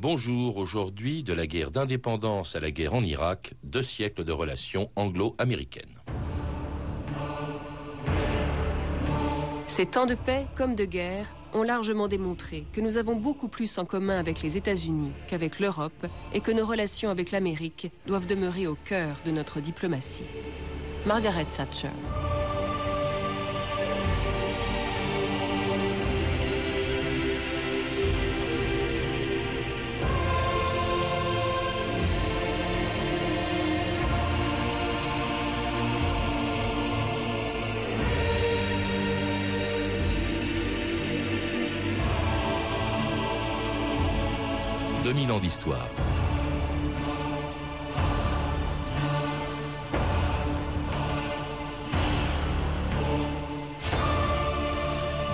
Bonjour, aujourd'hui, de la guerre d'indépendance à la guerre en Irak, deux siècles de relations anglo-américaines. Ces temps de paix comme de guerre ont largement démontré que nous avons beaucoup plus en commun avec les États-Unis qu'avec l'Europe et que nos relations avec l'Amérique doivent demeurer au cœur de notre diplomatie. Margaret Thatcher. 2000 ans d'histoire.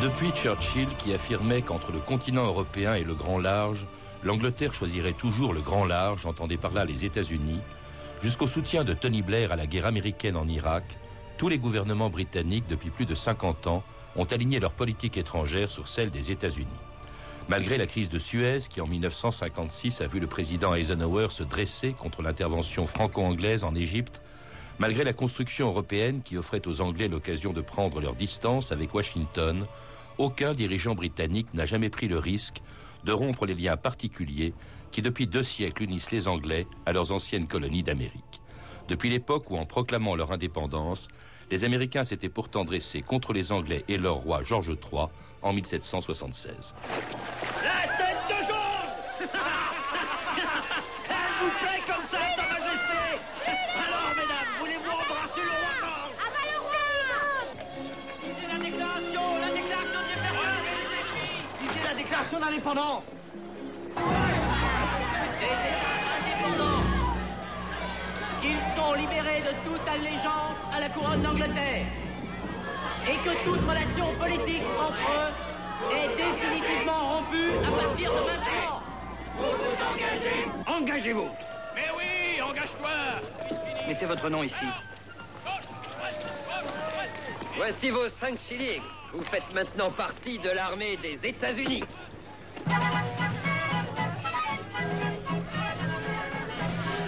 Depuis Churchill qui affirmait qu'entre le continent européen et le grand large, l'Angleterre choisirait toujours le grand large, entendait par là les États-Unis, jusqu'au soutien de Tony Blair à la guerre américaine en Irak, tous les gouvernements britanniques depuis plus de 50 ans ont aligné leur politique étrangère sur celle des États-Unis. Malgré la crise de Suez, qui en 1956 a vu le président Eisenhower se dresser contre l'intervention franco-anglaise en Égypte, malgré la construction européenne qui offrait aux Anglais l'occasion de prendre leur distance avec Washington, aucun dirigeant britannique n'a jamais pris le risque de rompre les liens particuliers qui depuis deux siècles unissent les Anglais à leurs anciennes colonies d'Amérique. Depuis l'époque où, en proclamant leur indépendance, les Américains s'étaient pourtant dressés contre les Anglais et leur roi George III en 1776. La tête de jaune Elle vous plaît comme ça, Sa Majesté Alors, mesdames, voulez-vous embrasser le roi George Ah bah le roi Lisez la déclaration, la déclaration d'indépendance Lisez la déclaration d'indépendance libérés de toute allégeance à la couronne d'Angleterre et que toute relation politique entre eux est définitivement rompue à partir de maintenant. Vous vous engagez Engagez-vous Mais oui, engage-toi Mettez votre nom ici. Voici vos 5 shillings. Vous faites maintenant partie de l'armée des États-Unis.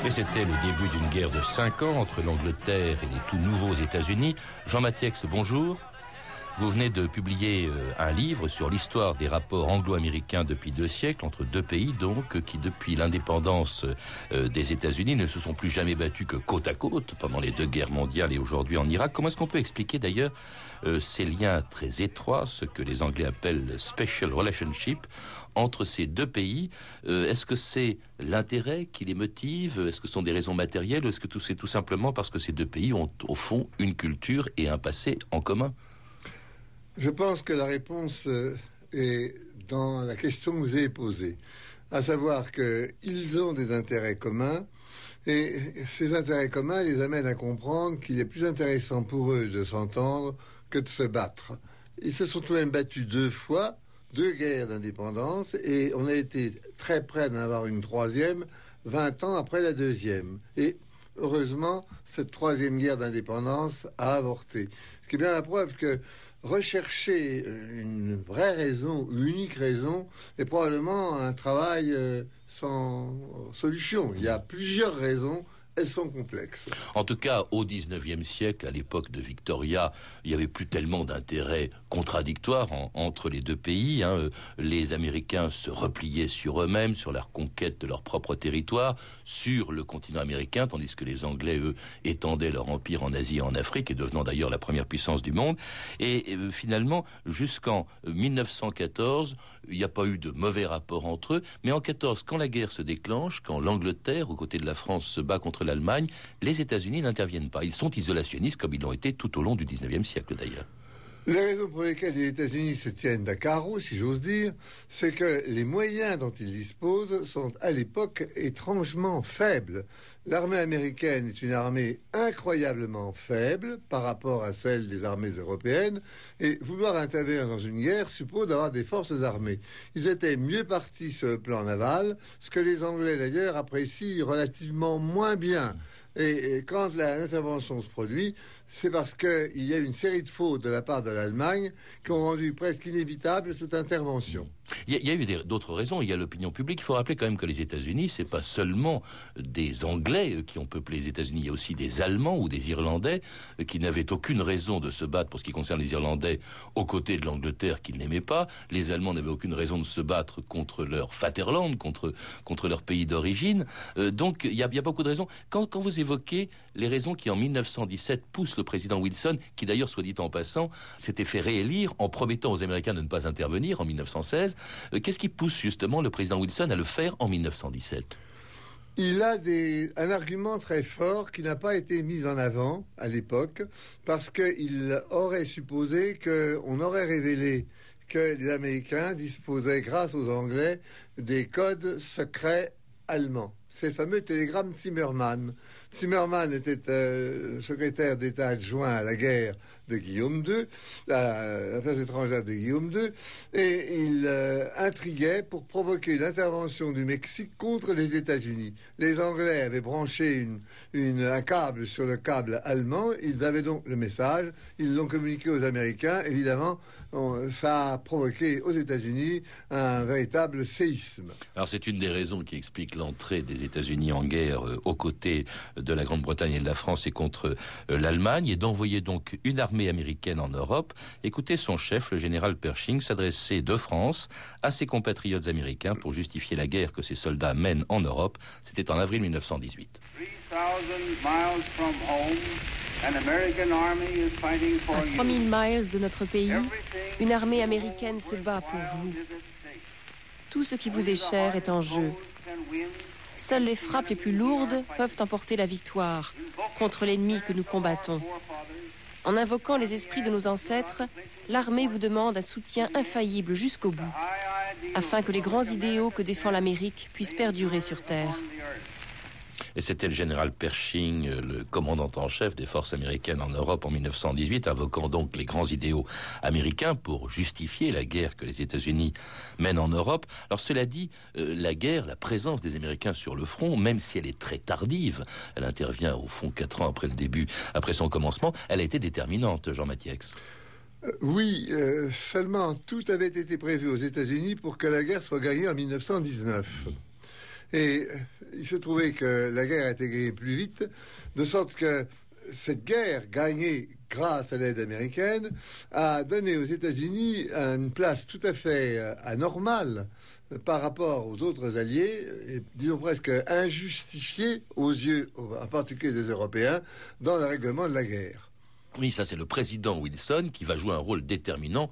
Et c'était le début d'une guerre de cinq ans entre l'Angleterre et les tout nouveaux États-Unis. Jean Mathieu, bonjour. Vous venez de publier euh, un livre sur l'histoire des rapports anglo-américains depuis deux siècles, entre deux pays donc, qui depuis l'indépendance euh, des États-Unis ne se sont plus jamais battus que côte à côte pendant les deux guerres mondiales et aujourd'hui en Irak. Comment est-ce qu'on peut expliquer d'ailleurs euh, ces liens très étroits, ce que les Anglais appellent special relationship, entre ces deux pays? Est-ce que c'est l'intérêt qui les motive? Est-ce que ce sont des raisons matérielles? Est-ce que c'est tout simplement parce que ces deux pays ont au fond une culture et un passé en commun? Je pense que la réponse euh, est dans la question que vous avez posée, à savoir qu'ils ont des intérêts communs, et ces intérêts communs les amènent à comprendre qu'il est plus intéressant pour eux de s'entendre que de se battre. Ils se sont tout de même battus deux fois, deux guerres d'indépendance, et on a été très près d'en avoir une troisième, 20 ans après la deuxième. Et heureusement, cette troisième guerre d'indépendance a avorté. Ce qui est bien la preuve que rechercher euh, une vraie raison, une unique raison, est probablement un travail euh, sans solution. Il y a plusieurs raisons sont complexes. En tout cas, au XIXe siècle, à l'époque de Victoria, il n'y avait plus tellement d'intérêts contradictoires entre les deux pays. Hein. Les Américains se repliaient sur eux-mêmes, sur la conquête de leur propre territoire, sur le continent américain, tandis que les Anglais, étendaient leur empire en Asie et en Afrique, et devenant d'ailleurs la première puissance du monde. Et euh, finalement, jusqu'en 1914, il n'y a pas eu de mauvais rapports entre eux. Mais en 14, quand la guerre se déclenche, quand l'Angleterre, aux côtés de la France, se bat contre l'Allemagne, les États-Unis n'interviennent pas. Ils sont isolationnistes comme ils l'ont été tout au long du XIXe siècle d'ailleurs. Les raisons pour lesquelles les États-Unis se tiennent à carreau, si j'ose dire, c'est que les moyens dont ils disposent sont à l'époque étrangement faibles. L'armée américaine est une armée incroyablement faible par rapport à celle des armées européennes, et vouloir intervenir dans une guerre suppose d'avoir des forces armées. Ils étaient mieux partis sur le plan naval, ce que les Anglais d'ailleurs apprécient relativement moins bien. Et, quand l'intervention se produit, c'est parce qu'il y a une série de fautes de la part de l'Allemagne qui ont rendu presque inévitable cette intervention. Il y, a, eu d'autres raisons. Il y a l'opinion publique. Il faut rappeler quand même que les États-Unis, c'est pas seulement des Anglais qui ont peuplé les États-Unis. Il y a aussi des Allemands ou des Irlandais qui n'avaient aucune raison de se battre pour ce qui concerne les Irlandais aux côtés de l'Angleterre qu'ils n'aimaient pas. Les Allemands n'avaient aucune raison de se battre contre leur Vaterland, contre, contre leur pays d'origine. Euh, donc il y, a, beaucoup de raisons. Quand, quand vous évoquez les raisons qui en 1917 poussent le président Wilson, qui d'ailleurs, soit dit en passant, s'était fait réélire en promettant aux Américains de ne pas intervenir en 1916, euh, qu'est-ce qui pousse justement le président Wilson à le faire en 1917 il a un argument très fort qui n'a pas été mis en avant à l'époque parce qu'il aurait supposé qu'on aurait révélé que les Américains disposaient, grâce aux Anglais, des codes secrets allemands. Ces fameux télégrammes Zimmermann. Zimmermann était euh, secrétaire d'État adjoint à la guerre de Guillaume II, la affaires étrangères de Guillaume II, et il euh, intriguait pour provoquer une intervention du Mexique contre les États-Unis. Les Anglais avaient branché un câble sur le câble allemand, ils avaient donc le message, ils l'ont communiqué aux Américains, évidemment, ça a provoqué aux États-Unis un véritable séisme. Alors c'est une des raisons qui explique l'entrée des États-Unis en guerre euh, aux côtés la Grande-Bretagne et de la France et contre euh, l'Allemagne, et d'envoyer donc une armée américaine en Europe, écoutez son chef, le général Pershing, s'adresser de France à ses compatriotes américains pour justifier la guerre que ses soldats mènent en Europe. C'était en avril 1918. À 3000 miles de notre pays, une armée américaine se bat pour vous. Tout ce qui vous est cher est en jeu. Seules les frappes les plus lourdes peuvent emporter la victoire contre l'ennemi que nous combattons. En invoquant les esprits de nos ancêtres, l'armée vous demande un soutien infaillible jusqu'au bout, afin que les grands idéaux que défend l'Amérique puissent perdurer sur Terre. Et c'était le général Pershing, euh, le commandant en chef des forces américaines en Europe en 1918, invoquant donc les grands idéaux américains pour justifier la guerre que les États-Unis mènent en Europe. Alors cela dit, euh, la guerre, la présence des Américains sur le front, même si elle est très tardive, elle intervient au fond quatre ans après le début, après son commencement, elle a été déterminante, Jean Mathieu. Euh, oui, seulement tout avait été prévu aux États-Unis pour que la guerre soit gagnée en 1919. Et il se trouvait que la guerre a été gagnée plus vite, de sorte que cette guerre gagnée grâce à l'aide américaine a donné aux États-Unis une place tout à fait euh, anormale par rapport aux autres alliés, et disons presque injustifiée aux yeux, en particulier des Européens, dans le règlement de la guerre. Oui, ça c'est le président Wilson qui va jouer un rôle déterminant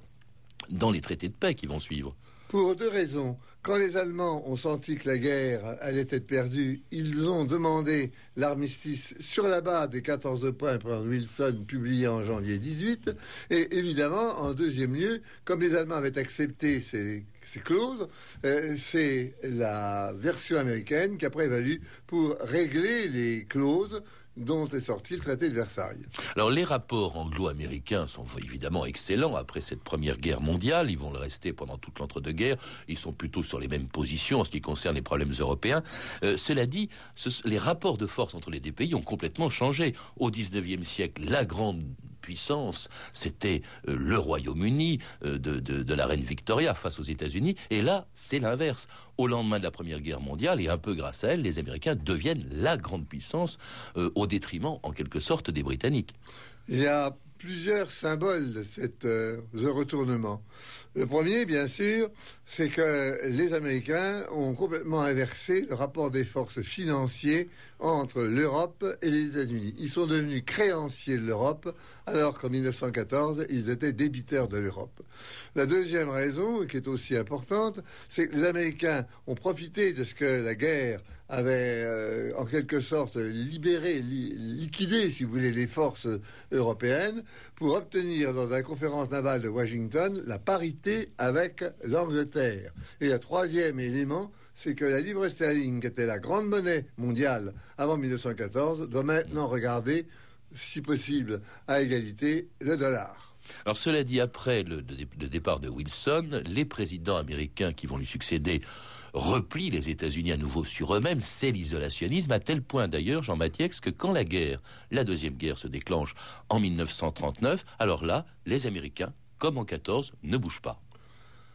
dans les traités de paix qui vont suivre. Pour deux raisons. Quand les Allemands ont senti que la guerre allait être perdue, ils ont demandé l'armistice sur la base des 14 points par Wilson publiés en janvier 18. Et évidemment, en deuxième lieu, comme les Allemands avaient accepté ces, clauses, euh, c'est la version américaine qui a prévalu pour régler les clauses dont est sorti le traité de Versailles. Alors les rapports anglo-américains sont évidemment excellents après cette première guerre mondiale, ils vont le rester pendant toute l'entre-deux-guerres, ils sont plutôt sur les mêmes positions en ce qui concerne les problèmes européens. Euh, cela dit, les rapports de force entre les deux pays ont complètement changé. Au XIXe siècle, la grande puissance, c'était euh, le Royaume-Uni euh, de, la reine Victoria face aux États-Unis. Et là, c'est l'inverse. Au lendemain de la Première Guerre mondiale, et un peu grâce à elle, les Américains deviennent la grande puissance euh, au détriment, en quelque sorte, des Britanniques. Il y a plusieurs symboles de ce retournement. Le premier, bien sûr, c'est que les Américains ont complètement inversé le rapport des forces financiers entre l'Europe et les États-Unis. Ils sont devenus créanciers de l'Europe, alors qu'en 1914, ils étaient débiteurs de l'Europe. La deuxième raison, qui est aussi importante, c'est que les Américains ont profité de ce que la guerre avait euh, en quelque sorte libéré, liquidé, si vous voulez, les forces européennes pour obtenir dans la conférence navale de Washington la parité avec l'Angleterre. Et le troisième élément, c'est que la livre sterling, qui était la grande monnaie mondiale avant 1914, doit maintenant regarder, si possible, à égalité le dollar. Alors cela dit, après le, départ de Wilson, les présidents américains qui vont lui succéder replient les États-Unis à nouveau sur eux-mêmes. C'est l'isolationnisme, à tel point d'ailleurs, Jean Mathieu, que quand la guerre, la deuxième guerre se déclenche en 1939, alors là, les Américains, comme en 14, ne bougent pas.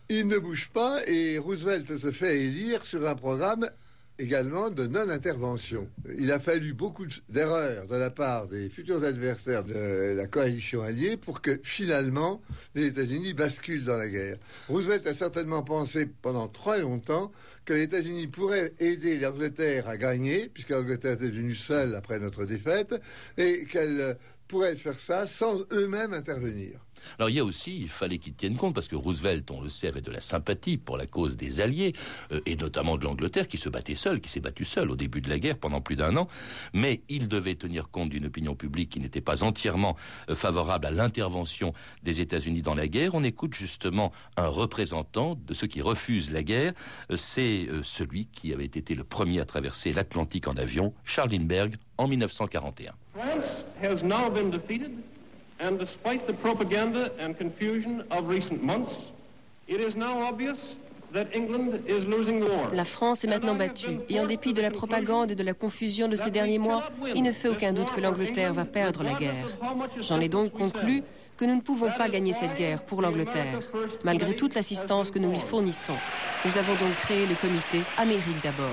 Ils ne bougent pas et Roosevelt se fait élire sur un programme également de non-intervention. Il a fallu beaucoup d'erreurs de la part des futurs adversaires de la coalition alliée pour que finalement les États-Unis basculent dans la guerre. Roosevelt a certainement pensé pendant très longtemps que les États-Unis pourraient aider l'Angleterre à gagner, puisque l'Angleterre était devenue seule après notre défaite, et qu'elle pourraient faire ça sans eux-mêmes intervenir. Alors il y a aussi, il fallait qu'ils tiennent compte, parce que Roosevelt, on le sait, avait de la sympathie pour la cause des Alliés, euh, et notamment de l'Angleterre, qui se battait seule, qui s'est battue seule au début de la guerre pendant plus d'un an, mais il devait tenir compte d'une opinion publique qui n'était pas entièrement euh, favorable à l'intervention des États-Unis dans la guerre. On écoute justement un représentant de ceux qui refusent la guerre, euh, c'est celui qui avait été le premier à traverser l'Atlantique en avion, Charles Lindbergh, en 1941. France has now been defeated, and despite the propaganda and confusion of recent months, it is now obvious La France est maintenant battue, et en dépit de la propagande et de la confusion de ces derniers mois, il ne fait aucun doute que l'Angleterre va perdre la guerre. J'en ai donc conclu que nous ne pouvons pas gagner cette guerre pour l'Angleterre, malgré toute l'assistance que nous lui fournissons. Nous avons donc créé le comité Amérique d'abord.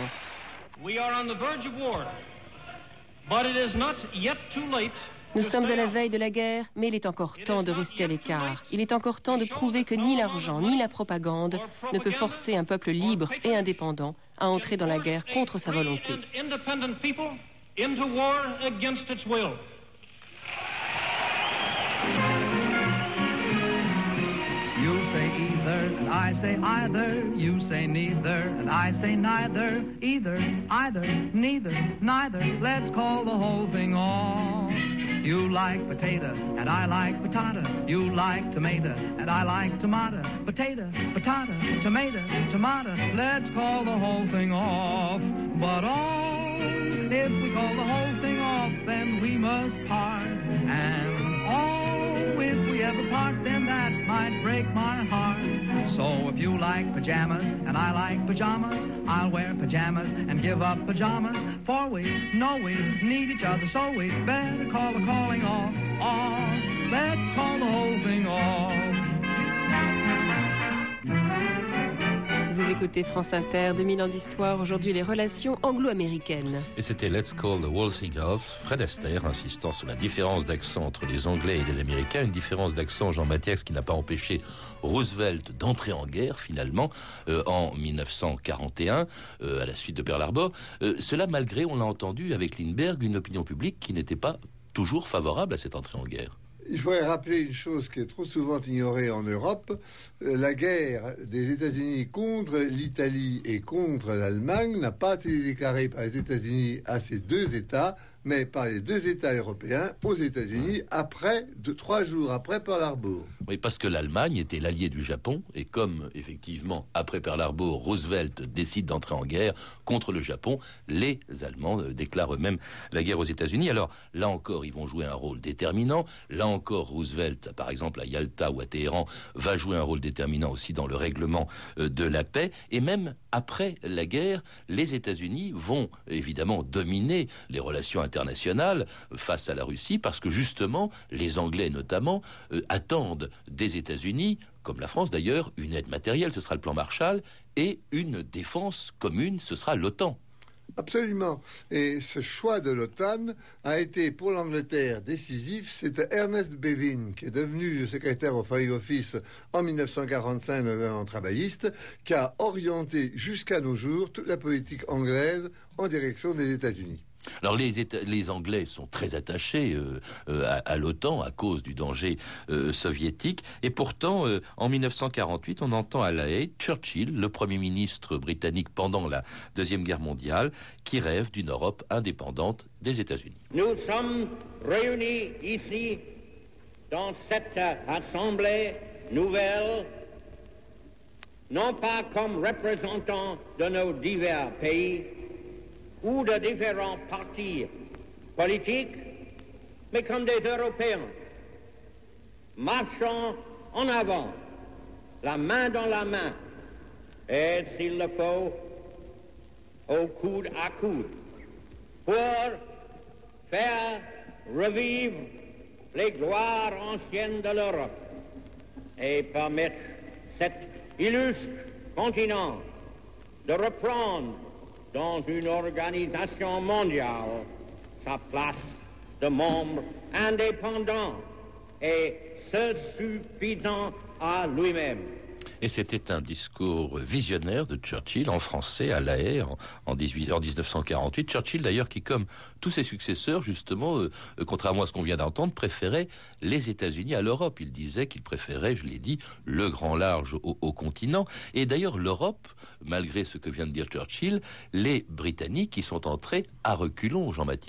Nous sommes à la veille de la guerre, mais il est encore temps de rester à l'écart. Il est encore temps de prouver que ni l'argent ni la propagande ne peut forcer un peuple libre et indépendant à entrer dans la guerre contre sa volonté. and I say either. You say neither, and I say neither. Either, either, neither, neither. Let's call the whole thing off. You like potato, and I like patata. You like tomato, and I like tomato. Potato, patata, tomato, tomato. Let's call the whole thing off. But oh, if we call the whole thing off, then we must part. And if we ever part, then that might break my heart. So if you like pajamas and I like pajamas, I'll wear pajamas and give up pajamas. For we know we need each other, so we better call the calling off. Off. Let's call the whole thing off. Vous écoutez France Inter, 2000 ans d'histoire, aujourd'hui les relations anglo-américaines. Et c'était Let's Call the Walsing Off, Fred Astaire insistant sur la différence d'accent entre les Anglais et les Américains, une différence d'accent Jean Mathias qui n'a pas empêché Roosevelt d'entrer en guerre finalement euh, en 1941 euh, à la suite de Pearl Harbor. Euh, cela malgré, on l'a entendu avec Lindbergh, une opinion publique qui n'était pas toujours favorable à cette entrée en guerre. Il faudrait rappeler une chose qui est trop souvent ignorée en Europe. Euh, la guerre des États-Unis contre l'Italie et contre l'Allemagne n'a pas été déclarée par les États-Unis à ces deux États, mais par les deux États européens aux États-Unis après, de trois jours après Pearl Harbor. Oui, parce que l'Allemagne était l'allié du Japon, et comme effectivement après Pearl Harbor, Roosevelt décide d'entrer en guerre contre le Japon, les Allemands euh, déclarent eux-mêmes la guerre aux États-Unis. Alors là encore, ils vont jouer un rôle déterminant. Là encore, Roosevelt, par exemple à Yalta ou à Téhéran, va jouer un rôle déterminant aussi dans le règlement euh, de la paix. Et même après la guerre, les États-Unis vont évidemment dominer les relations internationale face à la Russie parce que justement les Anglais notamment euh, attendent des États-Unis comme la France d'ailleurs, une aide matérielle, ce sera le plan Marshall, et une défense commune, ce sera l'OTAN. Absolument. Et ce choix de l'OTAN a été pour l'Angleterre décisif. C'était Ernest Bevin, qui est devenu secrétaire au Foreign Office en 1945, en travailliste, qui a orienté jusqu'à nos jours toute la politique anglaise en direction des États-Unis. Alors les, Anglais sont très attachés euh, euh, à, l'OTAN à cause du danger euh, soviétique, et pourtant en 1948 on entend à La Haye Churchill, le Premier ministre britannique pendant la Deuxième Guerre mondiale, qui rêve d'une Europe indépendante des États-Unis. Nous sommes réunis ici dans cette assemblée nouvelle, non pas comme représentants de nos divers pays, ou de différents partis politiques, mais comme des Européens. marchons en avant, la main dans la main, et s'il le faut, au coude à coude, pour faire revivre les gloires anciennes de l'Europe et permettre cet illustre continent de reprendre dans une organisation mondiale sa place de membre indépendant et se suffisant à lui-même. Et c'était un discours visionnaire de Churchill en français à La Haye en, 1948. Churchill d'ailleurs qui, comme tous ses successeurs, justement, euh, euh, contrairement à ce qu'on vient d'entendre, préférait les États-Unis à l'Europe. Il disait qu'il préférait, je l'ai dit, le grand large au, au continent. Et d'ailleurs, l'Europe, malgré ce que vient de dire Churchill, les Britanniques y sont entrés à reculons, Jean Matthieu.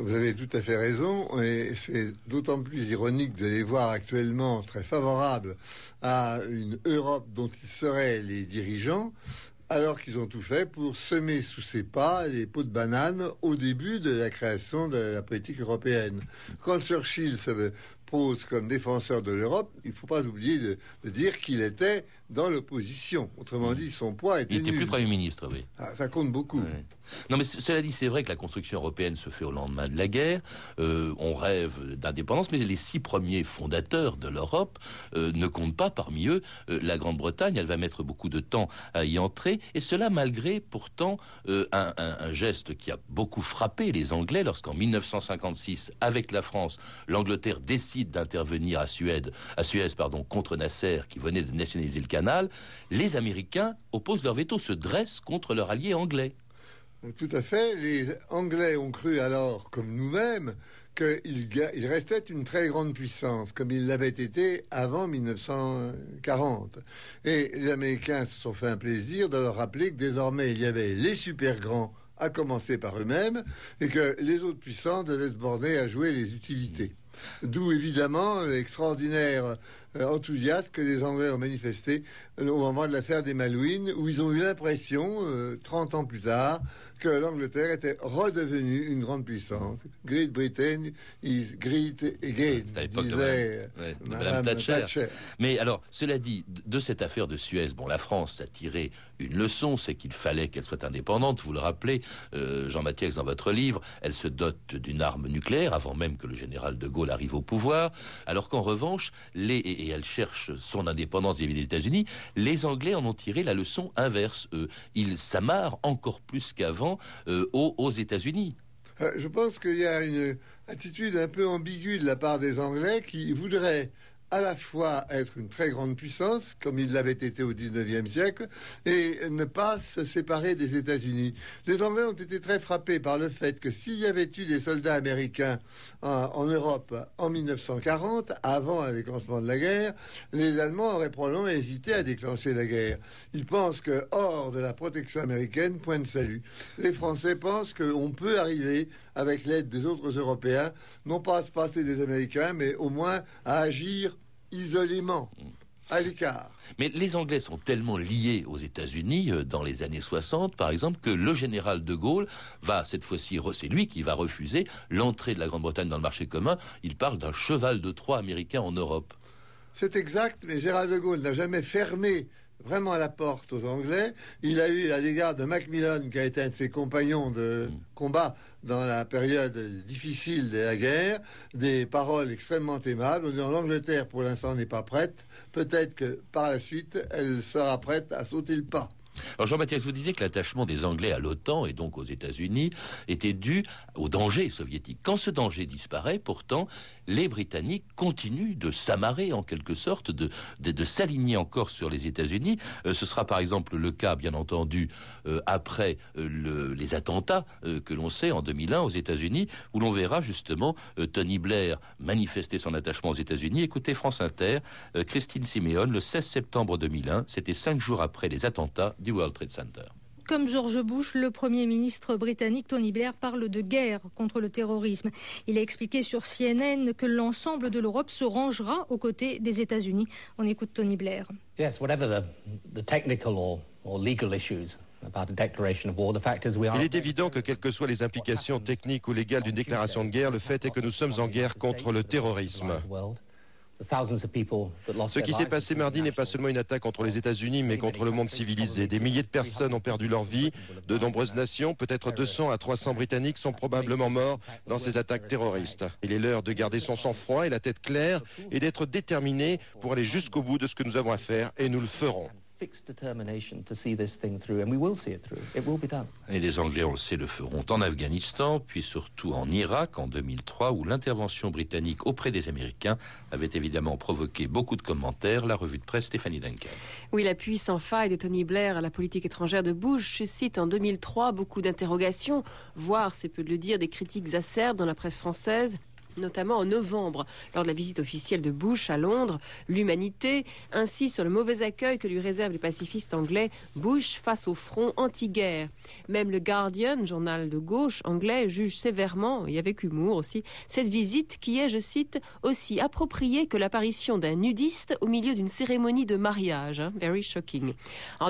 Vous avez tout à fait raison, et c'est d'autant plus ironique de les voir actuellement très favorables à une Europe dont ils seraient les dirigeants, alors qu'ils ont tout fait pour semer sous ses pas les pots de banane au début de la création de la politique européenne. Quand Churchill se pose comme défenseur de l'Europe, il ne faut pas oublier de, dire qu'il était dans l'opposition. Autrement dit, son poids était. Il était plus Premier ministre, oui. Ah, ça compte beaucoup. Non, mais cela dit, c'est vrai que la construction européenne se fait au lendemain de la guerre. Euh, on rêve d'indépendance, mais les six premiers fondateurs de l'Europe euh, ne comptent pas parmi eux euh, la Grande-Bretagne. Elle va mettre beaucoup de temps à y entrer, et cela malgré pourtant un, un, geste qui a beaucoup frappé les Anglais lorsqu'en 1956, avec la France, l'Angleterre décide d'intervenir à Suède, à Suez, pardon, contre Nasser, qui venait de nationaliser le Les Américains opposent leur veto, se dressent contre leur allié anglais. Tout à fait. Les Anglais ont cru alors, comme nous-mêmes, qu'il restait une très grande puissance, comme il l'avait été avant 1940. Et les Américains se sont fait un plaisir de leur rappeler que désormais il y avait les super grands, à commencer par eux-mêmes, et que les autres puissants devaient se borner à jouer les utilités. D'où évidemment l'extraordinaire euh, enthousiasme que les Anglais ont manifesté euh, au moment de l'affaire des Malouines, où ils ont eu l'impression, 30 euh, ans plus tard, que l'Angleterre était redevenue une grande puissance. Great Britain is great again, disait Madame, Thatcher. Mais alors, cela dit, de cette affaire de Suez, bon, la France a tiré une leçon, c'est qu'il fallait qu'elle soit indépendante. Vous le rappelez, Jean-Mathieu, dans votre livre, elle se dote d'une arme nucléaire avant même que le général de Gaulle arrive au pouvoir, alors qu'en revanche, les et elle cherche son indépendance vis-à-vis des États-Unis, les Anglais en ont tiré la leçon inverse. Ils s'amarrent encore plus qu'avant euh, aux, États-Unis. Euh, je pense qu'il y a une attitude un peu ambiguë de la part des Anglais qui voudraient à la fois être une très grande puissance, comme il l'avait été au XIXe siècle, et ne pas se séparer des États-Unis. Les Anglais ont été très frappés par le fait que s'il y avait eu des soldats américains en, Europe en 1940, avant le déclenchement de la guerre, les Allemands auraient probablement hésité à déclencher la guerre. Ils pensent que hors de la protection américaine, point de salut. Les Français pensent qu'on peut arriver avec l'aide des autres Européens, non pas à se passer des Américains, mais au moins à agir isolément, à l'écart. Mais les Anglais sont tellement liés aux États-Unis euh, dans les années 60, par exemple, que le général de Gaulle va cette fois-ci, c'est lui qui va refuser l'entrée de la Grande-Bretagne dans le marché commun. Il parle d'un cheval de Troie américain en Europe. C'est exact, mais Général de Gaulle n'a jamais fermé vraiment à la porte aux Anglais. Il a eu à l'égard de Macmillan, qui a été un de ses compagnons de mm. combat dans la période difficile de la guerre, des paroles extrêmement aimables en disant l'Angleterre pour l'instant n'est pas prête, peut-être que par la suite elle sera prête à sauter le pas. Jean-Baptiste, vous disiez que l'attachement des Anglais à l'OTAN et donc aux États-Unis était dû au danger soviétique. Quand ce danger disparaît, pourtant, les Britanniques continuent de s'amarrer en quelque sorte, de, de, s'aligner encore sur les États-Unis. Euh, ce sera par exemple le cas, bien entendu, euh, après euh, les attentats que l'on sait en 2001 aux États-Unis, où l'on verra justement Tony Blair manifester son attachement aux États-Unis. Écoutez France Inter, Christine Simeon, le 16 septembre 2001, c'était cinq jours après les attentats World Trade Center. Comme George Bush, le Premier ministre britannique Tony Blair parle de guerre contre le terrorisme. Il a expliqué sur CNN que l'ensemble de l'Europe se rangera aux côtés des États-Unis. On écoute Tony Blair. Yes, whatever the, technical or, legal issues. Il est évident que quelles que soient les implications techniques ou légales d'une déclaration de guerre, le fait est que nous sommes en guerre contre le terrorisme. Ce qui s'est passé mardi n'est pas seulement une attaque contre les États-Unis, mais contre le monde civilisé. Des milliers de personnes ont perdu leur vie. De nombreuses nations, peut-être 200 à 300 Britanniques, sont probablement morts dans ces attaques terroristes. Il est l'heure de garder son sang-froid et la tête claire et d'être déterminé pour aller jusqu'au bout de ce que nous avons à faire, et nous le ferons. Et les Anglais, on le sait, le feront en Afghanistan, puis surtout en Irak en 2003, où l'intervention britannique auprès des Américains avait évidemment provoqué beaucoup de commentaires. La revue de presse Stéphanie Duncan. Oui, l'appui sans faille de Tony Blair à la politique étrangère de Bush suscite en 2003 beaucoup d'interrogations, voire, c'est peu de le dire, des critiques acerbes dans la presse française notamment en novembre, lors de la visite officielle de Bush à Londres, l'humanité, ainsi sur le mauvais accueil que lui réservent les pacifistes anglais, Bush face au front anti-guerre. Même le Guardian, journal de gauche anglais, juge sévèrement, et avec humour aussi, cette visite qui est, je cite, aussi appropriée que l'apparition d'un nudiste au milieu d'une cérémonie de mariage. Hein, very shocking.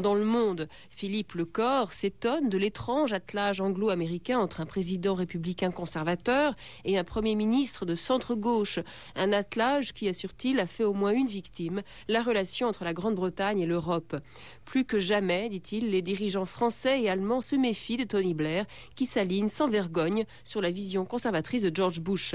dans le monde, Philippe Lecor s'étonne de l'étrange attelage anglo-américain entre un président républicain conservateur et un premier ministre de centre-gauche. Un attelage qui, assure-t-il, a fait au moins une victime, la relation entre la Grande-Bretagne et l'Europe. Plus que jamais, dit-il, les dirigeants français et allemands se méfient de Tony Blair, qui s'aligne sans vergogne sur la vision conservatrice de George Bush.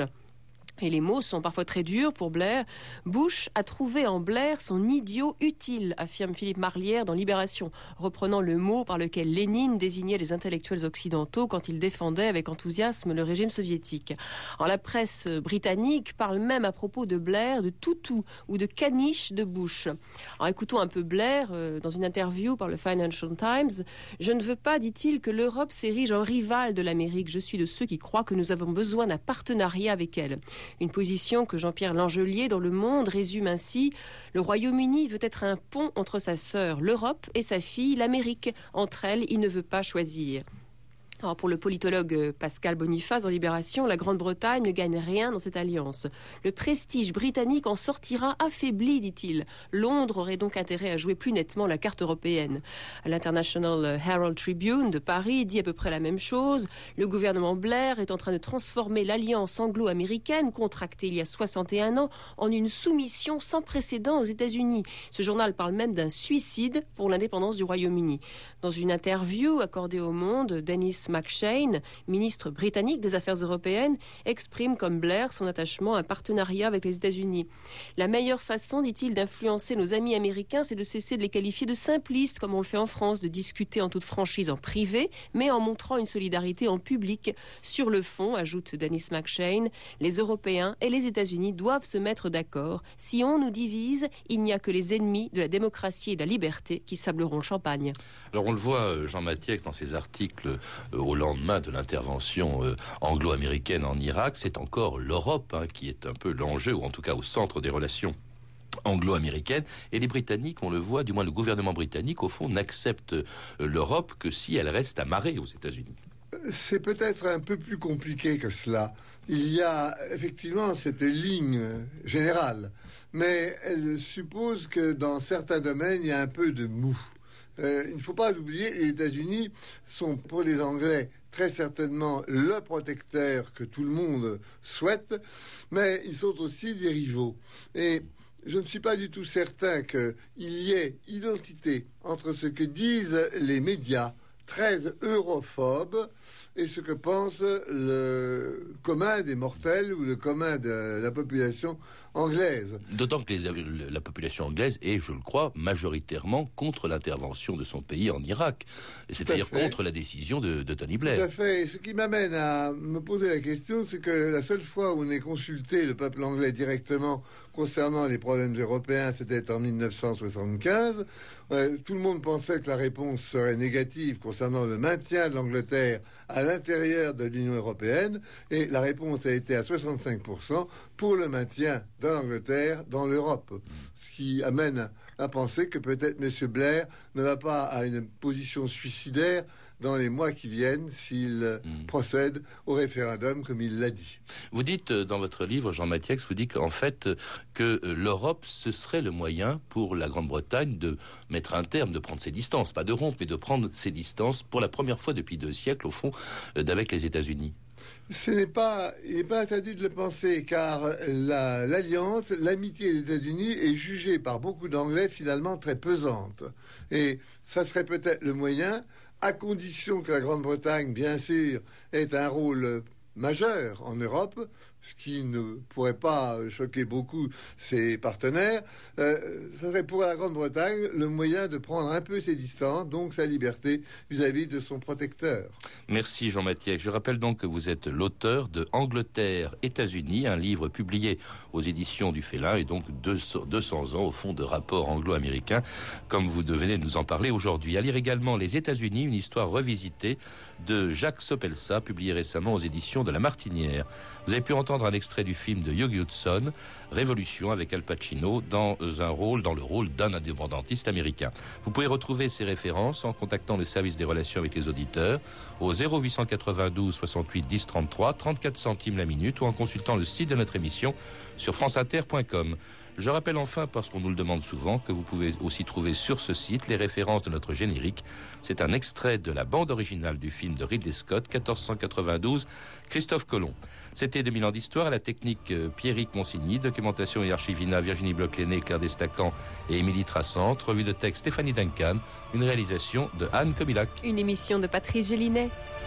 Et les mots sont parfois très durs pour Blair. Bush a trouvé en Blair son idiot utile, affirme Philippe Marlière dans Libération, reprenant le mot par lequel Lénine désignait les intellectuels occidentaux quand il défendait avec enthousiasme le régime soviétique. En la presse britannique parle même à propos de Blair de toutou ou de caniche de Bush. Alors écoutons un peu Blair euh, dans une interview par le Financial Times. Je ne veux pas, dit-il, que l'Europe s'érige en rival de l'Amérique. Je suis de ceux qui croient que nous avons besoin d'un partenariat avec elle. Une position que Jean-Pierre Langelier dans Le Monde résume ainsi Le Royaume-Uni veut être un pont entre sa sœur, l'Europe, et sa fille, l'Amérique. Entre elles, il ne veut pas choisir pour le politologue euh, Pascal Boniface en Libération, la Grande-Bretagne ne gagne rien dans cette alliance. Le prestige britannique en sortira affaibli, dit-il. Londres aurait donc intérêt à jouer plus nettement la carte européenne. L'International Herald Tribune de Paris dit à peu près la même chose. Le gouvernement Blair est en train de transformer l'alliance anglo-américaine, contractée il y a 61 ans, en une soumission sans précédent aux États-Unis. Ce journal parle même d'un suicide pour l'indépendance du Royaume-Uni. Dans une interview accordée au Monde, Dennis McShane, ministre britannique des Affaires européennes, exprime comme Blair son attachement à un partenariat avec les États-Unis. La meilleure façon, dit-il, d'influencer nos amis américains, c'est de cesser de les qualifier de simplistes, comme on le fait en France, de discuter en toute franchise en privé, mais en montrant une solidarité en public. Sur le fond, ajoute Dennis McShane, les Européens et les États-Unis doivent se mettre d'accord. Si on nous divise, il n'y a que les ennemis de la démocratie et de la liberté qui sableront le champagne. Alors on le voit, euh, Jean Mathieu, dans ses articles au lendemain de l'intervention euh, anglo-américaine en Irak, c'est encore l'Europe hein, qui est un peu l'enjeu, ou en tout cas au centre des relations anglo-américaines. Et les Britanniques, on le voit, du moins le gouvernement britannique, au fond, n'accepte euh, l'Europe que si elle reste amarrée aux États-Unis. C'est peut-être un peu plus compliqué que cela. Il y a effectivement cette ligne générale, mais elle suppose que dans certains domaines, il y a un peu de mou. Euh, il ne faut pas oublier, les États-Unis sont pour les Anglais très certainement le protecteur que tout le monde souhaite, mais ils sont aussi des rivaux. Et je ne suis pas du tout certain qu'il y ait identité entre ce que disent les médias très europhobes et ce que pense le commun des mortels ou le commun de la population anglaise. D'autant que la population anglaise est, je le crois, majoritairement contre l'intervention de son pays en Irak, c'est-à-dire contre la décision de, Tony Blair. Tout à fait. ce qui m'amène à me poser la question, c'est que la seule fois où on ait consulté le peuple anglais directement concernant les problèmes européens, c'était en 1975. tout le monde pensait que la réponse serait négative concernant le maintien de l'Angleterre à l'intérieur de l'Union européenne, et la réponse a été à 65% pour le maintien de l'Angleterre dans l'Europe. Ce qui amène à penser que peut-être M. Blair ne va pas à une position suicidaire dans les mois qui viennent s'il hmm. procède au référendum comme il l'a dit. Vous dites euh, dans votre livre, Jean Mathieu, vous dites qu'en fait euh, que euh, l'Europe, ce serait le moyen pour la Grande-Bretagne de mettre un terme, de prendre ses distances, pas de rompre, mais de prendre ses distances pour la première fois depuis deux siècles, au fond, d'avec les États-Unis. Ce n'est pas, il n'est pas interdit de le penser, car l'alliance, l'amitié des États-Unis est jugée par beaucoup d'Anglais finalement très pesante. Et ça serait peut-être le moyen, à condition que la Grande-Bretagne, bien sûr, ait un rôle majeur en Europe, ce qui ne pourrait pas choquer beaucoup ses partenaires, euh, serait pour la Grande-Bretagne le moyen de prendre un peu ses distances, donc sa liberté vis-à-vis de son protecteur. Merci Jean Mathieu. Je rappelle donc que vous êtes l'auteur de Angleterre, États-Unis, un livre publié aux éditions du Félin et donc 200, 200 ans au fond de rapport anglo-américain, comme vous devenez de nous en parler aujourd'hui. À lire également Les États-Unis, une histoire revisitée de Jacques Sopelsa, publié récemment aux éditions de La Martinière. Vous avez pu entendre un extrait du film de Hugh Hudson, Révolution, avec Al Pacino, dans un rôle, dans le rôle d'un indépendantiste américain. Vous pouvez retrouver ces références en contactant le service des relations avec les auditeurs au 0892 68 10 33, 34 centimes la minute ou en consultant le site de notre émission sur franceinter.com. Je rappelle enfin, parce qu'on nous le demande souvent, que vous pouvez aussi trouver sur ce site les références de notre générique. C'est un extrait de la bande originale du film de Ridley Scott, 1492, Christophe Colomb. C'était 2000 ans d'histoire à la technique euh, Pierrick Monsigny, documentation et archivina Virginie bloch Claire Destacan et Émilie Trassante, revue de texte Stéphanie Duncan, une réalisation de Anne Kobilac. Une émission de Patrice Gélinet.